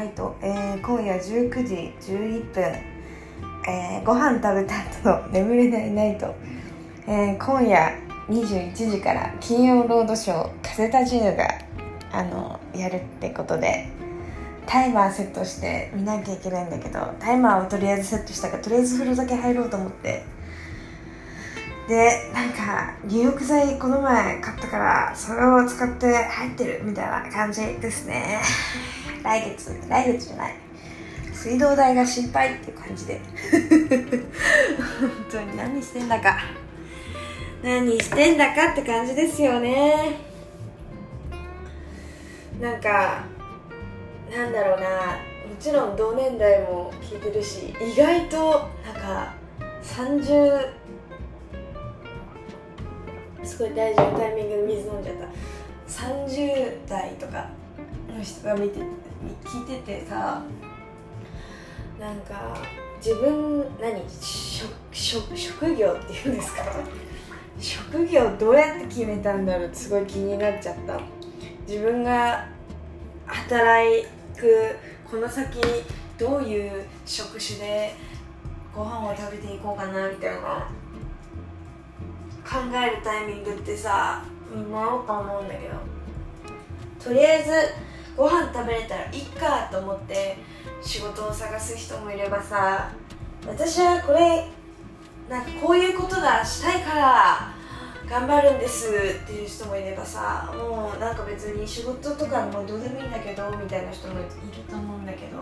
ナイト、えー、今夜19時11分、えー、ご飯食べた後の眠れないナイト、えー、今夜21時から金曜ロードショー「風立ちぬ」があのやるってことでタイマーセットして見なきゃいけないんだけどタイマーをとりあえずセットしたからとりあえず風呂だけ入ろうと思って。でなんか入浴剤この前買ったからそれを使って入ってるみたいな感じですね。来月来月じゃない。水道代が心配って感じで。本当に何してんだか。何してんだかって感じですよね。なんかなんだろうな。もちろん同年代も聞いてるし意外となんか30すごい大事なタイミングで水飲んじゃった。30代とかの人が見て。聞いててさなんか自分何？職職職業っていうんですか？職業どうやって決めたんだろう？ってすごい気になっちゃった。自分が働くこの先どういう職種でご飯を食べていこうかなみたいな考えるタイミングってさみんなあると思うんだけど。とりあえずご飯食べれたらいっかと思って仕事を探す人もいればさ私はこれなんかこういうことがしたいから頑張るんですっていう人もいればさもうなんか別に仕事とかもどうでもいいんだけどみたいな人もいると思うんだけど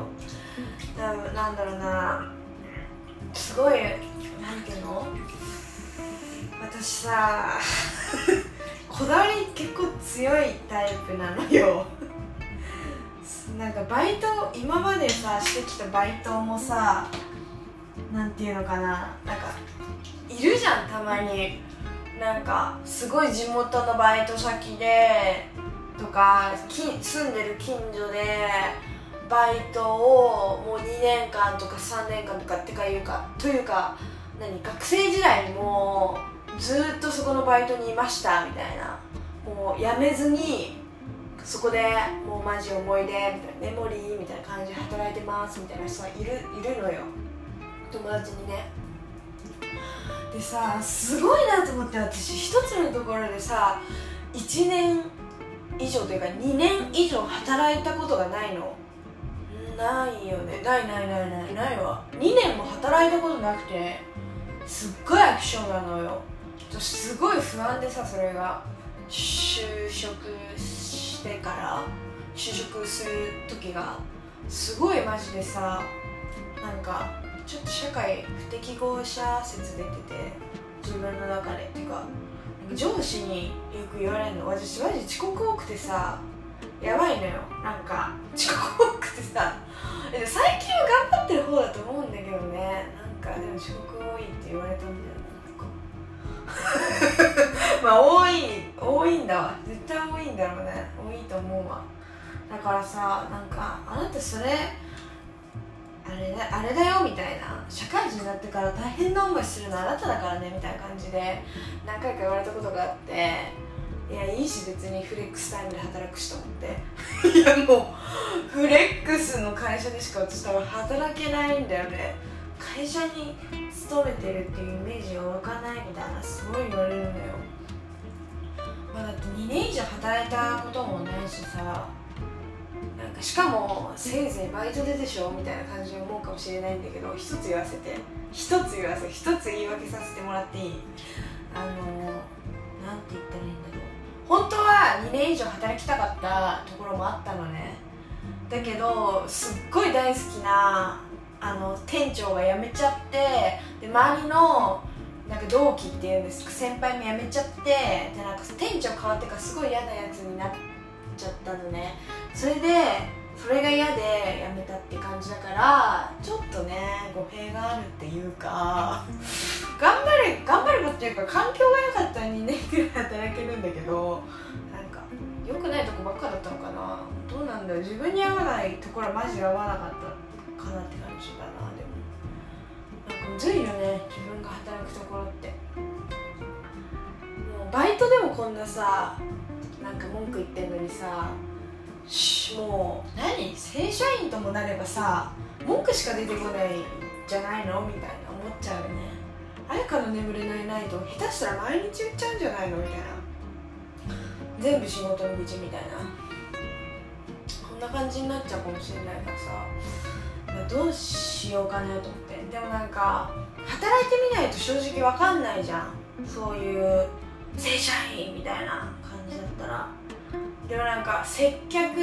なんだろうなすごいなんていうの？私さ こだわり結構強いタイプなのよ。なんかバイト今までさしてきたバイトもさなんていうのかな。なんかいるじゃんたまに。なんかすごい地元のバイト先でとか住んでる近所でバイトをもう2年間とか3年間とかってかいうかというか何学生時代もずっとそこのバイトにいましたみたいな。もう辞めずにそこでもうマジ思い出みたいなメモリーみたいな感じで働いてますみたいな人がいるいるのよ。友達にね。でさすごいなと思って私一つのところでさ1年以上というか2年以上働いたことがないの。ないよね。ないないないないないわ。2年も働いたことなくてすっごいアクションなのよ。すごい不安でさそれが。就職してから就職する時がすごいマジでさなんかちょっと社会不適合者説出てて自分の中でっていうか上司によく言われるの。私マジ遅刻多くてさやばいのよ。なんか遅刻多くてさ。最近は頑張ってる方だと思うんだけどね。なんかでも遅刻多いって言われたんだよ まあ多い多いんだわ。絶対多いんだろうね。思うわ。だからさなんかあなたそれあれだあれだよみたいな。社会人になってから大変な思いするのあなただからねみたいな感じで何回か言われたことがあって。いやいいし別にフレックスタイムで働くしと思って。いやもうフレックスの会社でしか私多分働けないんだよね。会社に勤めてるっていうイメージが湧かないみたいなすごい言われるのよ、まあ、だって2年以上働いたこともないしさなんかしかもせいぜいバイトででしょみたいな感じに思うかもしれないんだけど一つ言わせて一つ言わせ一つ言い訳させてもらっていい？あのなんて言ったらいいんだろう。本当は2年以上働きたかったところもあったのね。だけどすっごい大好きなあの店長が辞めちゃってで周りのなんか同期っていうんです。か先輩も辞めちゃってでなんか店長変わってからすごい嫌なやつになっちゃったのね。それでそれが嫌で辞めたって感じだからちょっとね語弊があるっていうか 頑張れ頑張ればっていうか環境が良かったら2年くらい働けるんだけどなんか良くないとこばっかだったのかな。どうなんだろう。自分に合わないところはマジ合わなかったかなって感じだなでも。むずいよね自分が働くところって。もうバイトでもこんなさなんか文句言ってんのにさしもう何？正社員ともなればさ文句しか出てこないじゃないの？みたいな思っちゃうよね。綾香の眠れないナイト下手したら毎日言っちゃうんじゃないの？みたいな。全部仕事の愚痴みたいな。こんな感じになっちゃうかもしれないからさどうしようかなと。思ってでもなんか働いてみないと正直わかんないじゃん。そういう正社員みたいな感じだったら。でもなんか接客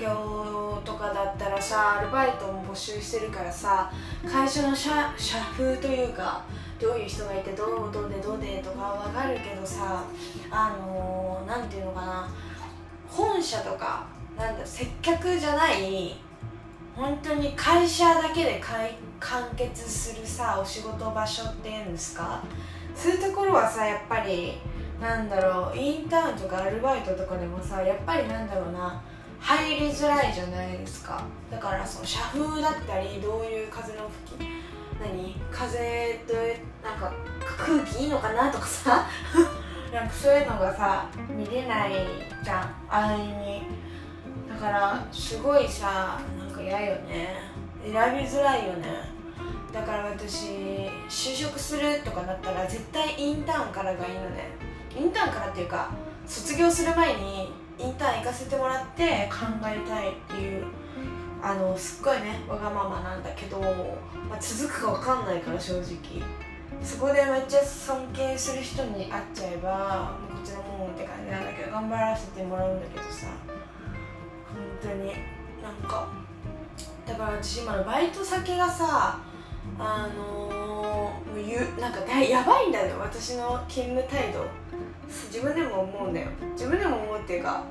業とかだったらさアルバイトも募集してるからさ会社の社社風というかどういう人がいてどうどうでどうでとかわかるけどさあのー、ていうのかな。本社とかなんだ接客じゃない本当に会社だけで完結するさお仕事場所っていうんですか？そういうところはさやっぱりなんだろうインターンとかアルバイトとかでもさやっぱりなんだろうな入りづらいじゃないですか。だからその社風だったりどういう風の吹き何？風となんか空気いいのかなとかさ。なんかそういうのがさ見れないじゃん安易に。だからすごいさなんか嫌よね。選びづらいよね。だから私就職するとかなったら絶対インターンからがいいのね。インターンからっていうか卒業する前にインターン行かせてもらって考えたいっていうあのすっごいねわがままなんだけど、まあ、続くか分かんないから正直。そこでめっちゃ尊敬する人に会っちゃえばこっちのもんって感じなんだけど頑張らせてもらうんだけどさ。本当になんかだから私今のバイト先がさあのー、ゆなんかやばいんだよ私の勤務態度。自分でも思うんだよ。自分でも思うっていうか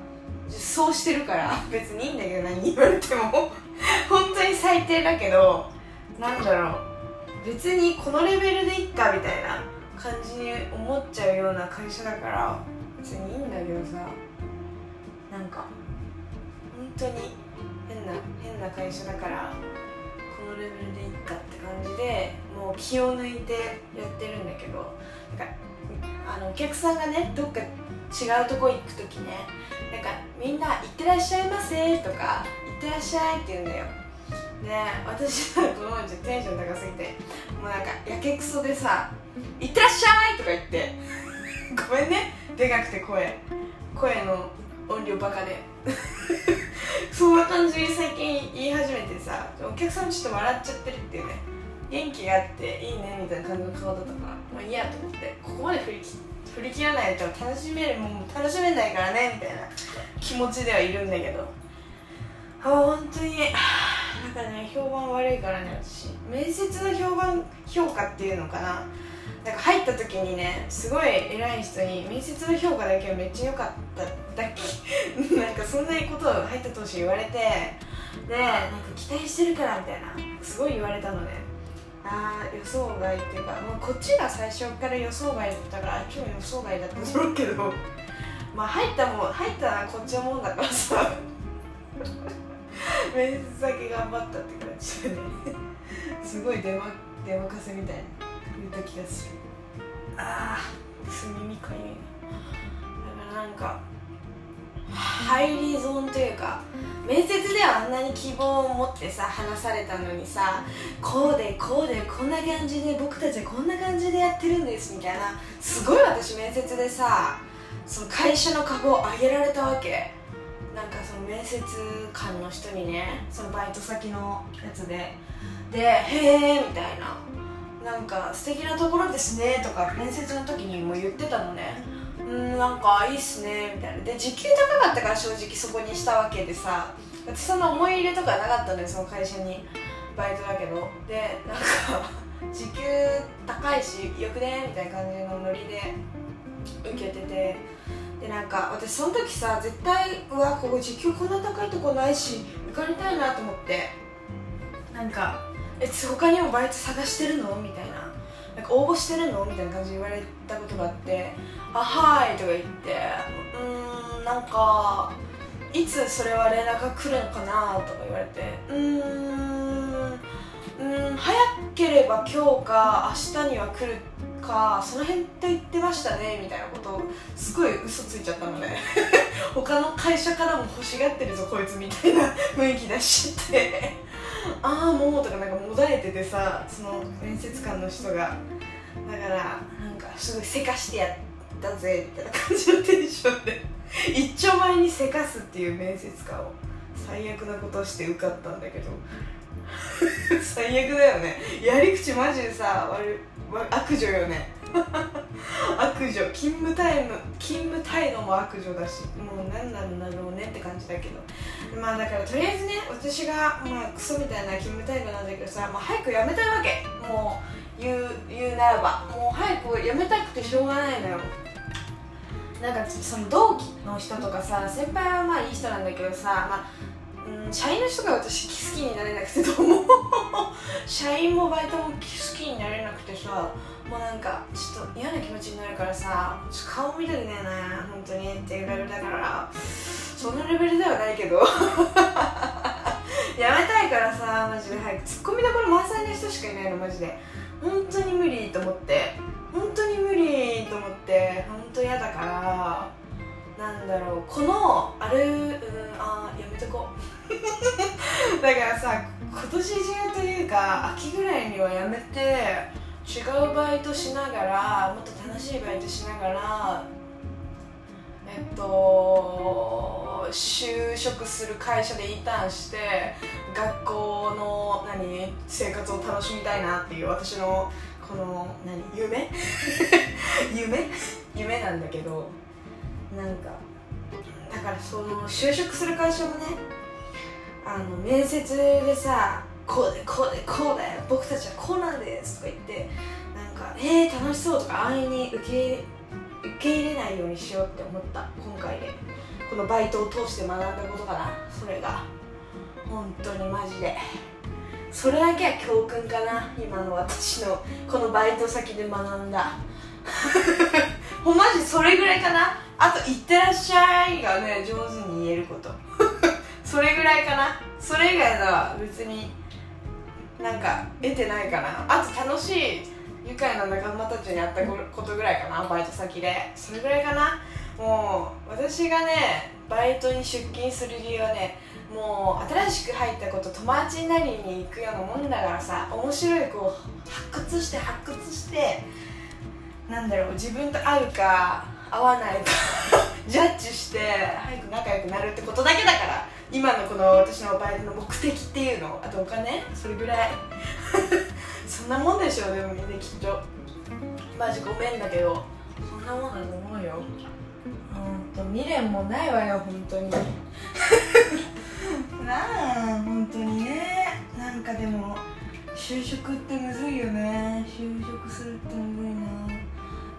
そうしてるから。別にいいんだけど何言われても。本当に最低だけどなんだろう。別にこのレベルでいっかみたいな。感じに思っちゃうような会社だから。別にいいんだけどさ。なんか本当に変な変な会社だからこのレベルでいっかって感じでもう気を抜いてやってるんだけどなんかあのお客さんがねどっか違うとこ行く時ねなんかみんな「行ってらっしゃいませ」とか「行ってらっしゃい」って言うんだよ。で私はこのままテンション高すぎてもうなんかやけくそでさ「行ってらっしゃい!」とか言ってごめんね。でかくて声。声の音量バカで。そんな感じに最近言い始めてさお客さんちょっと笑っちゃってるっていうね。元気があっていいねみたいな感じの顔だったからもういいやと思ってここまで振り振り切らないと楽しめるもう楽しめないからねみたいな気持ちではいるんだけど。あ本当になんかね評判悪いからね私。面接の評判評価っていうのかな。なんか入った時にねすごい偉い人に面接の評価だけはめっちゃ良かっただけ。なんかそんなことを入った当初言われてでなんか期待してるからみたいなすごい言われたのねああ予想外っていうかもうこっちが最初から予想外だったから今日予想外だったと思うけど。まあ入ったもん入ったらこっちのもんだからさ。面接だけ頑張ったって感じでね。すごい出ま出任せみたいな言った気がする。ああす耳かゆいだからなんか入り損というか面接ではあんなに希望を持ってさ話されたのにさこうでこうでこんな感じで僕たちはこんな感じでやってるんですみたいなすごい私面接でさその会社の株を上げられたわけ。なんかその面接官の人にねそのバイト先のやつで。で「へえ」みたいな。なんか素敵なところですねとか面接の時にも言ってたのね。うんなんかいいっすねみたいな。で時給高かったから正直そこにしたわけでさ私そんな思い入れとかなかったのよその会社に。バイトだけど。でなんか時給高いしよくねみたいな感じのノリで受けてて。でなんか私その時さ絶対うわここ時給こんな高いとこないし受かりたいなと思って。なんか「え他にもバイト探してるの?」みたいな「なんか応募してるの?」みたいな感じで言われたことがあって「あはい」とか言ってうーんなんかいつそれは連絡が来るのかなとか言われてうーんうん早ければ今日か明日には来るかその辺って言ってましたねみたいなことをすごい嘘ついちゃったのね 他の会社からも欲しがってるぞこいつみたいな雰囲気出しってああもうとかなんかもだえててさその面接官の人が。だからなんかすごいせかしてやったぜみたいな感じのテンションで。一丁前にせかすっていう面接官を最悪なことして受かったんだけど。最悪だよね。やり口マジでさ悪悪女よね。悪女勤務タイム勤務態度も悪女だしもう何なんだろうねって感じだけど。まあだからとりあえずね私がまあクソみたいな勤務態度なんだけどさ、まあ、早く辞めたいわけ。もう言う言うならば。もう早く辞めたくてしょうがないのよ。なんかその同期の人とかさ先輩はまあいい人なんだけどさ、まあ、社員の人が私好きになれなくてどうも。社員もバイトも好きになれなくてさもうなんかちょっと嫌な気持ちになるからさ顔見たくねえな本当にっていうレベルだから。そんなレベルではないけど。やめたいからさマジで早く。ツッコミどころ満載の人しかいないのマジで。本当に無理と思って。本当に無理と思って。本当嫌だから。なんだろう。このあるうんあやめとこう。だからさ今年中というか秋ぐらいにはやめて違うバイトしながらもっと楽しいバイトしながらえっと就職する会社でインターンして学校の何生活を楽しみたいなっていう私のこの何夢？夢？夢なんだけどなんかだからその就職する会社もねあの面接でさこうでこうでこうで僕たちはこうなんですとか言ってなんかえー、楽しそうとか安易に受け受け入れないようにしようって思った今回で。このバイトを通して学んだことかなそれが。本当にマジで。それだけは教訓かな今の私のこのバイト先で学んだ。ほんまじそれぐらいかな。あと「いってらっしゃい」がね上手に言えること。それぐらいかな。それ以外のは別になんか得てないかな。あと楽しい愉快な仲間たちに会ったことぐらいかな。バイト先で。それぐらいかな。もう私がねバイトに出勤する理由はねもう新しく入った子と友達になりに行くようなもんだからさ面白い子を発掘して発掘してなんだろう自分と合うか合わないか ジャッジして早く仲良くなるってことだけだから。今のこの私のバイトの目的っていうのあとお金？それぐらい？そんなもんでしょでもみんなきっと。マジごめんだけど。そんなもんだと思うよ。ほんと未練もないわよ本当に。なあ本当にね。なんかでも就職ってむずいよね。就職するってむずい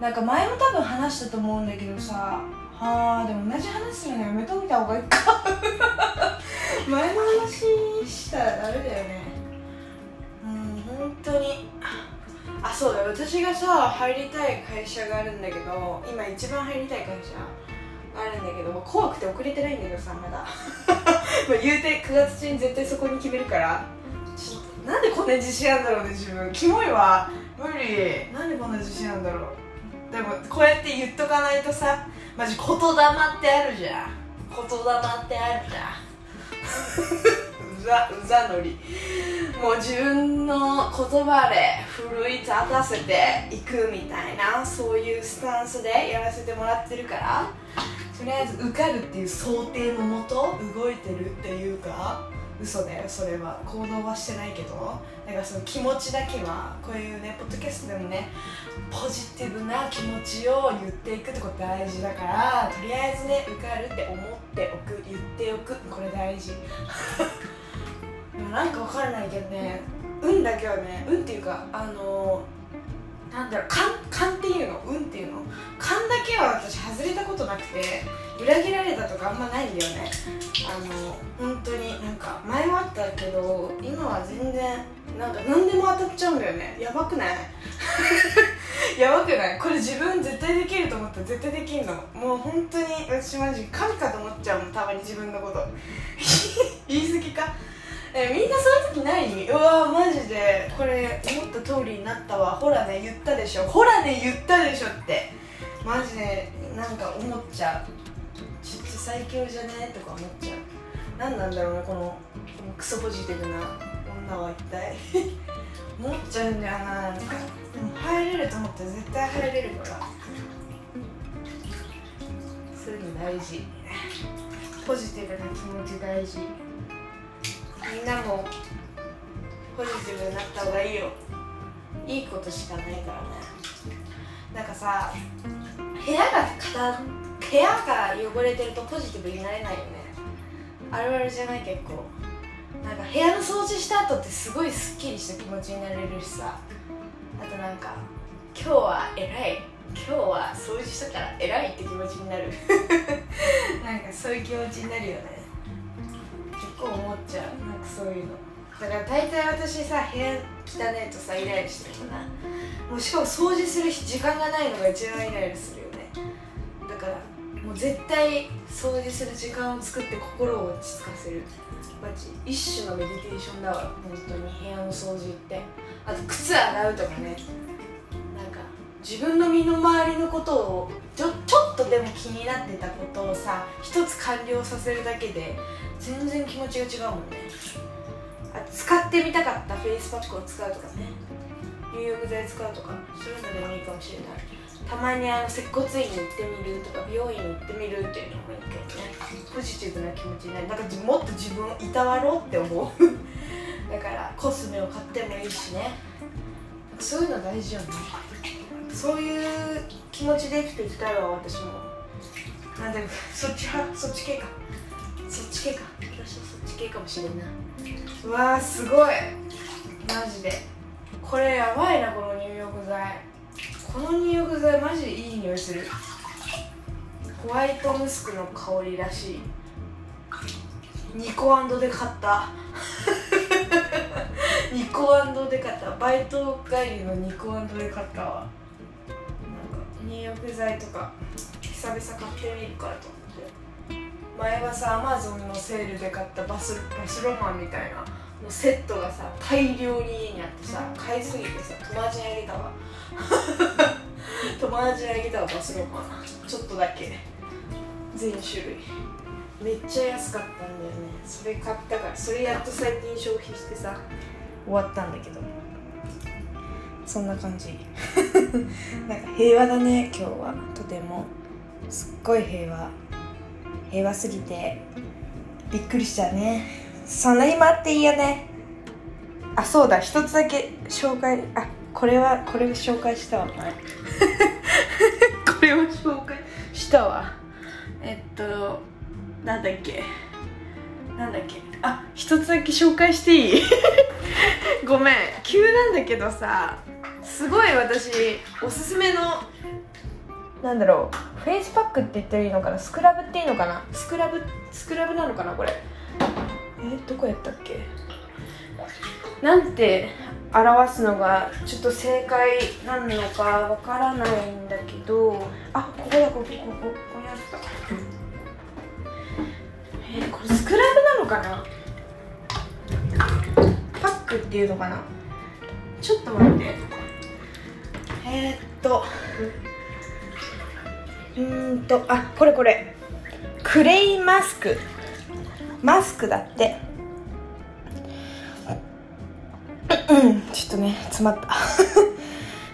な。なんか前も多分話したと思うんだけどさはあでも同じ話するのやめといた方がいいか。前の話したらダメだよね。うん本当に。あそうだ私がさ入りたい会社があるんだけど今一番入りたい会社あるんだけど怖くて遅れてないんだけどさまだ。まあ言うて9月中に絶対そこに決めるから。なんでこんな自信あるんだろうね自分。キモいわ。無理。なんでこんな自信あるんだろう。でもこうやって言っとかないとさマジ言霊ってあるじゃん。言霊ってあるじゃん。うざうざのりもう自分の言葉で奮い立たせていくみたいなそういうスタンスでやらせてもらってるからとりあえず受かるっていう想定のもと動いてるっていうか嘘だよそれは。行動はしてないけどだかその気持ちだけはこういうねポッドキャストでもねポジティブな気持ちを言っていくってこと大事だからとりあえずね受かるって思っておく言っておくこれ大事。なんかわからないけどね運だけはね運っていうかあのなんだろう勘勘っていうの？運っていうの？勘だけは私外れたことなくて裏切られたとかあんまないんだよね。あの本当になんか前もあったけど今は全然なんか何でも当たっちゃうんだよね。やばくない？やばくない？これ自分絶対できると思ったら絶対できんの。もう本当に私マジ神かと思っちゃうもんたまに自分のこと。言い過ぎか？えみんなそういう時ない？うわマジで。これ思った通りになったわ。ほらね言ったでしょ。ほらね言ったでしょって。マジでなんか思っちゃう。最強じゃね？とか思っちゃう。何なんだろうねこのこのクソポジティブな女は一体。思っちゃうんだよな。なんかでも入れると思ったら絶対入れるから。そういうの大事。ポジティブな気持ち大事。みんなもポジティブになった方がいいよ。いいことしかないからね。なんかさ部屋が部屋が汚れてるとポジティブになれないよね。あるあるじゃない結構。なんか部屋の掃除した後ってすごいすっきりした気持ちになれるしさ。あとなんか今日は偉い。今日は掃除したから偉いって気持ちになる。なんかそういう気持ちになるよね。結構思っちゃう。なんかそういうの。だから大体私さ部屋汚ねえとさイライラしてるな。もうしかも掃除する時間がないのが一番イライラするよね。だからもう絶対掃除する時間を作って心を落ち着かせる。マジ一種のメディテーションだわ。本当に部屋の掃除って。あと靴洗うとかね。なんか自分の身の回りのことをちょちょっとでも気になってたことをさ一つ完了させるだけで全然気持ちが違うもんね。あ使ってみたかったフェイスパックを使うとかね。入浴剤使うとかそういうのでもいいかもしれない。たまにあの接骨院に行ってみるとか美容院に行ってみるっていうのもいいけどね。ポジティブな気持ちになる。なんかもっと自分をいたわろうって思う。だからコスメを買ってもいいしね。そういうの大事よね。そういう気持ちで生きていきたいわ私も。なんでそっち派？そっち系か。そっち系か。私はそっち系かもしれんなわーすごい。マジで。これやばいなこの入浴剤。この入浴剤マジでいい匂いする。ホワイトムスクの香りらしい。ニコで買った。ニコで買った。バイト帰りのニコで買ったわ。なんか入浴剤とか久々買ってみるからと。思って前はさアマゾンのセールで買ったバスバスロマンみたいなのセットがさ大量に家にあってさ買いすぎてさ友達にあげたわ。友達にあげたわバスロマン。ちょっとだけ。全種類。めっちゃ安かったんだよね。それ買ったからそれやっと最近消費してさ終わったんだけど。そんな感じ。なんか平和だね今日は。とても。すっごい平和平和すぎてびっくりしたね。そんなに待っていいよね。あそうだ。一つだけ紹介あこれはこれを紹介したわ これを紹介したわ。えっとなんだっけ。なんだっけ。あ一つだけ紹介していい？ごめん。急なんだけどさすごい私おすすめのなんだろうフェイスパックって言ったらいいのかな？スクラブっていいのかな？スクラブ？スクラブなのかなこれ？えどこやったっけ？なんて表すのがちょっと正解なのかわからないんだけどあここだここここここにあった。えー、これスクラブなのかな？パックっていうのかな？ちょっと待って。えー、っと。うんうんとあこれこれ。クレイマスク。マスクだって。うんちょっとね詰まった。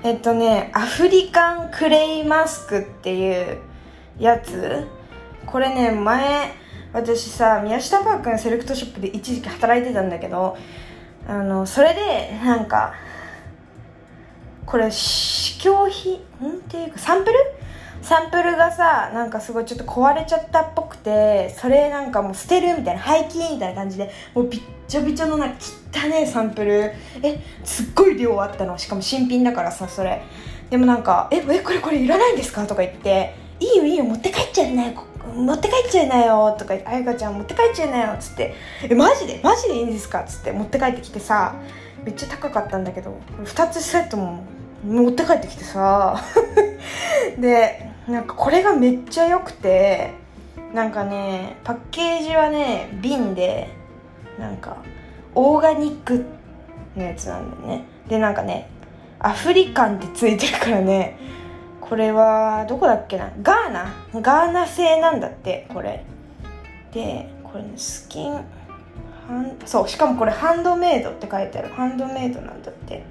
えっとねアフリカンクレイマスクっていうやつ。これね前私さ宮下パークのセレクトショップで一時期働いてたんだけどあのそれでなんかこれ試供品？ん？っていうかサンプル？サンプルがさなんかすごいちょっと壊れちゃったっぽくてそれなんかもう捨てるみたいな廃棄みたいな感じでもうびっちょびちょのなんか汚ねサンプル。えすっごい量あったの。しかも新品だからさそれ。でもなんか「ええこれこれいらないんですか?」とか言って「いいよいいよ持って帰っちゃうね持って帰っちゃいなよ」とか「あやかちゃん持って帰っちゃいなよ」っつって「えマジで？マジでいいんですか?」っつって持って帰ってきてさめっちゃ高かったんだけど2つセットも持って帰ってきてさ。でなんかこれがめっちゃ良くてなんかねパッケージはね瓶でなんかオーガニックのやつなんだよね。でなんかねアフリカンってついてるからねこれはどこだっけな？ガーナ？ガーナ製なんだってこれ。でこれねスキンハンそうしかもこれハンドメイドって書いてある。ハンドメイドなんだって。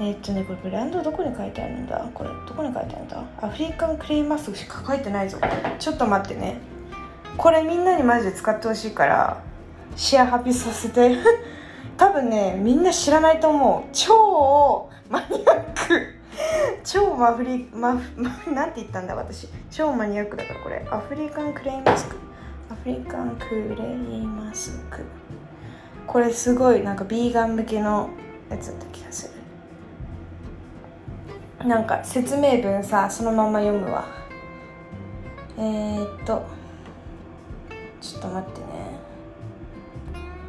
え、っとねこれブランドどこに書いてあるんだ？これどこに書いてあるんだ？アフリカンクレイマスクしか書いてないぞ。ちょっと待ってね。これみんなにマジで使ってほしいからシェアハピさせて。多分ねみんな知らないと思う。超マニアック。超マフリママなんて言ったんだ？私。超マニアックだからこれ。アフリカンクレイマスク。アフリカンクレイマスク。これすごいなんかビーガン向けのやつだった気がする。なんか説明文さそのまま読むわ。えー、っとちょっと待ってね。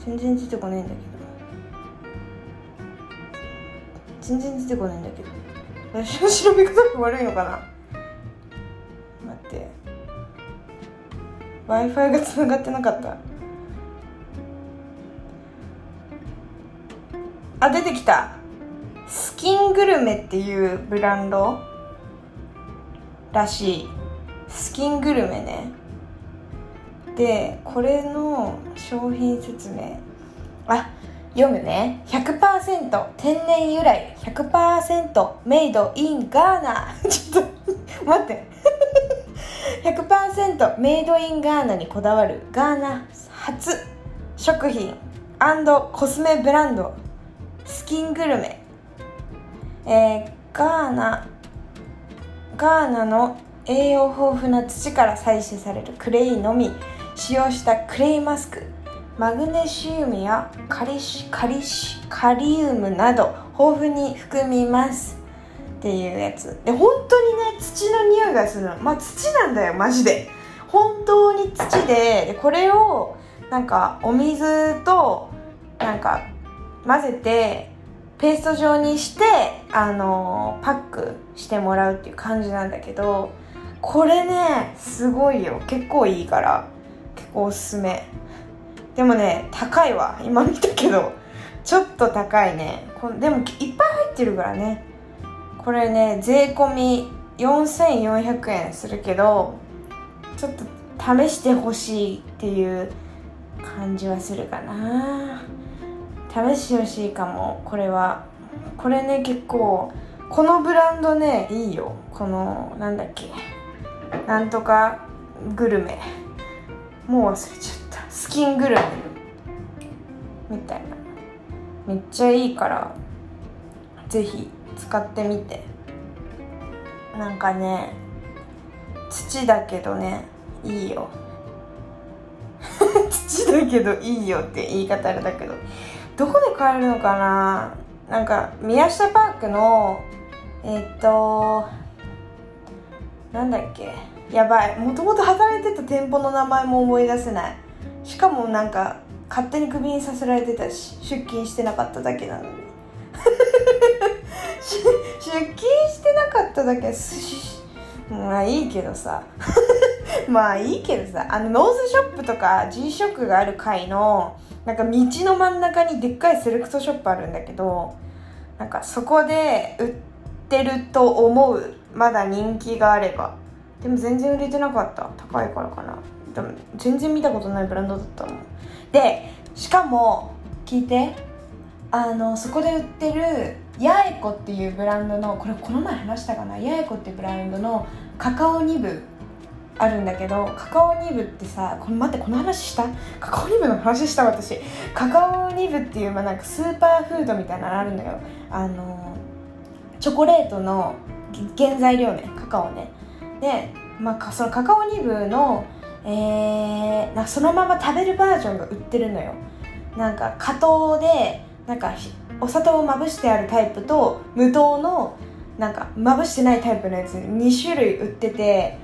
全然出てこないんだけど。全然出てこないんだけど。私の調べ方が悪いのかな？待って。W i f i がつながってなかった。あ出てきた。スキングルメっていうブランドらしい。スキングルメね。でこれの商品説明。あ読むね。100%天然由来。100%メイドインガーナ。ちょっと待って。100%メイドインガーナにこだわる。ガーナ初食品。コスメブランド。スキングルメ。えー、ガーナガーナの栄養豊富な土から採取されるクレイのみ使用したクレイマスクマグネシウムやカリシカリシカリウムなど豊富に含みます。っていうやつ。で本当にね土の匂いがするの。まあ土なんだよマジで。本当に土ででこれをなんかお水となんか混ぜてペースト状にしてあのパックしてもらうっていう感じなんだけどこれねすごいよ。結構いいから。結構おすすめ。でもね高いわ。今見たけど。ちょっと高いね。こでもいっぱい入ってるからね。これね税込み4400円するけどちょっと試してほしいっていう感じはするかな。試してほしいかも。これは。これね結構このブランドねいいよ。このなんだっけ。なんとかグルメ。もう忘れちゃった。スキングルメ。みたいな。めっちゃいいからぜひ使ってみて。なんかね土だけどねいいよ。土だけどいいよって言い方あれだけど。どこで買えるのかな？なんか宮下パークのえっとなんだっけ？やばい。もともと働いてた店舗の名前も思い出せない。しかもなんか勝手にクビにさせられてたし出勤してなかっただけなのに。出勤してなかっただけ。すしまあいいけどさ。まあいいけどさあのノーズショップとか G ショックがある階のなんか道の真ん中にでっかいセレクトショップあるんだけどなんかそこで売ってると思うまだ人気があれば。でも全然売れてなかった。高いからかな。でも全然見たことないブランドだったもん。でしかも聞いて。あのそこで売ってるヤエコっていうブランドのこれこの前話したかな？ヤエコっていうブランドのカカオニブあるんだけどカカオニブってさこれ待ってこの話した？カカオニブの話した私。カカオニブっていう、まあ、なんかスーパーフードみたいなのあるんだけどあのチョコレートの原材料ねカカオね。で、まあ、そのカカオニブの、えー、なそのまま食べるバージョンが売ってるのよ。なんか加糖でなんかお砂糖をまぶしてあるタイプと無糖のなんかまぶしてないタイプのやつ2種類売ってて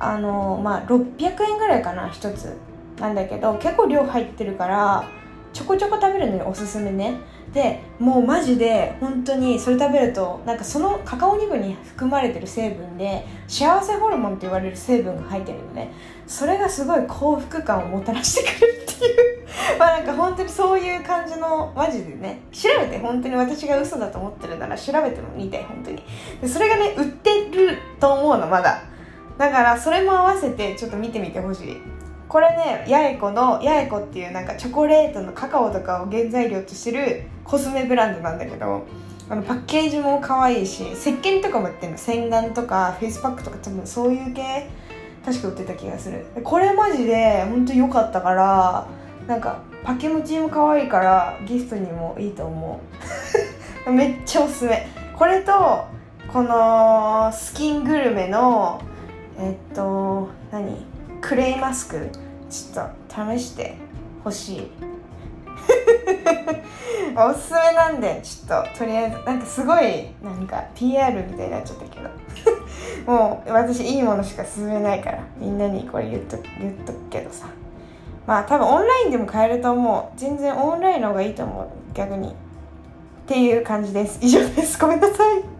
あのまあ600円ぐらいかな1つ。なんだけど結構量入ってるからちょこちょこ食べるのにおすすめね。でもうマジで本当にそれ食べるとなんかそのカカオニブに含まれてる成分で幸せホルモンって言われる成分が入ってるのね。それがすごい幸福感をもたらしてくるっていう。まあなんか本当にそういう感じのマジでね。調べて本当に私が嘘だと思ってるなら調べても見て本当に。でそれがね売ってると思うのまだ。だからそれも合わせてちょっと見てみてほしい。これね八重子の八重子っていうなんかチョコレートのカカオとかを原材料としてるコスメブランドなんだけどあのパッケージも可愛いし石鹸とかも売ってるの。洗顔とかフェイスパックとか多分そういう系確か売ってた気がする。これマジで本当良かったからなんかパケムチも可愛いからギフトにもいいと思う。めっちゃおすすめ。これとこのスキングルメのえっと何？クレイマスク。ちょっと試してほしい。おすすめなんでちょっととりあえずなんかすごいなんか PR みたいになっちゃったけど。もう私いいものしか勧めないからみんなにこれ言っと言っとくけどさ。まあ多分オンラインでも買えると思う。全然オンラインの方がいいと思う。逆に。っていう感じです。以上です。ごめんなさい。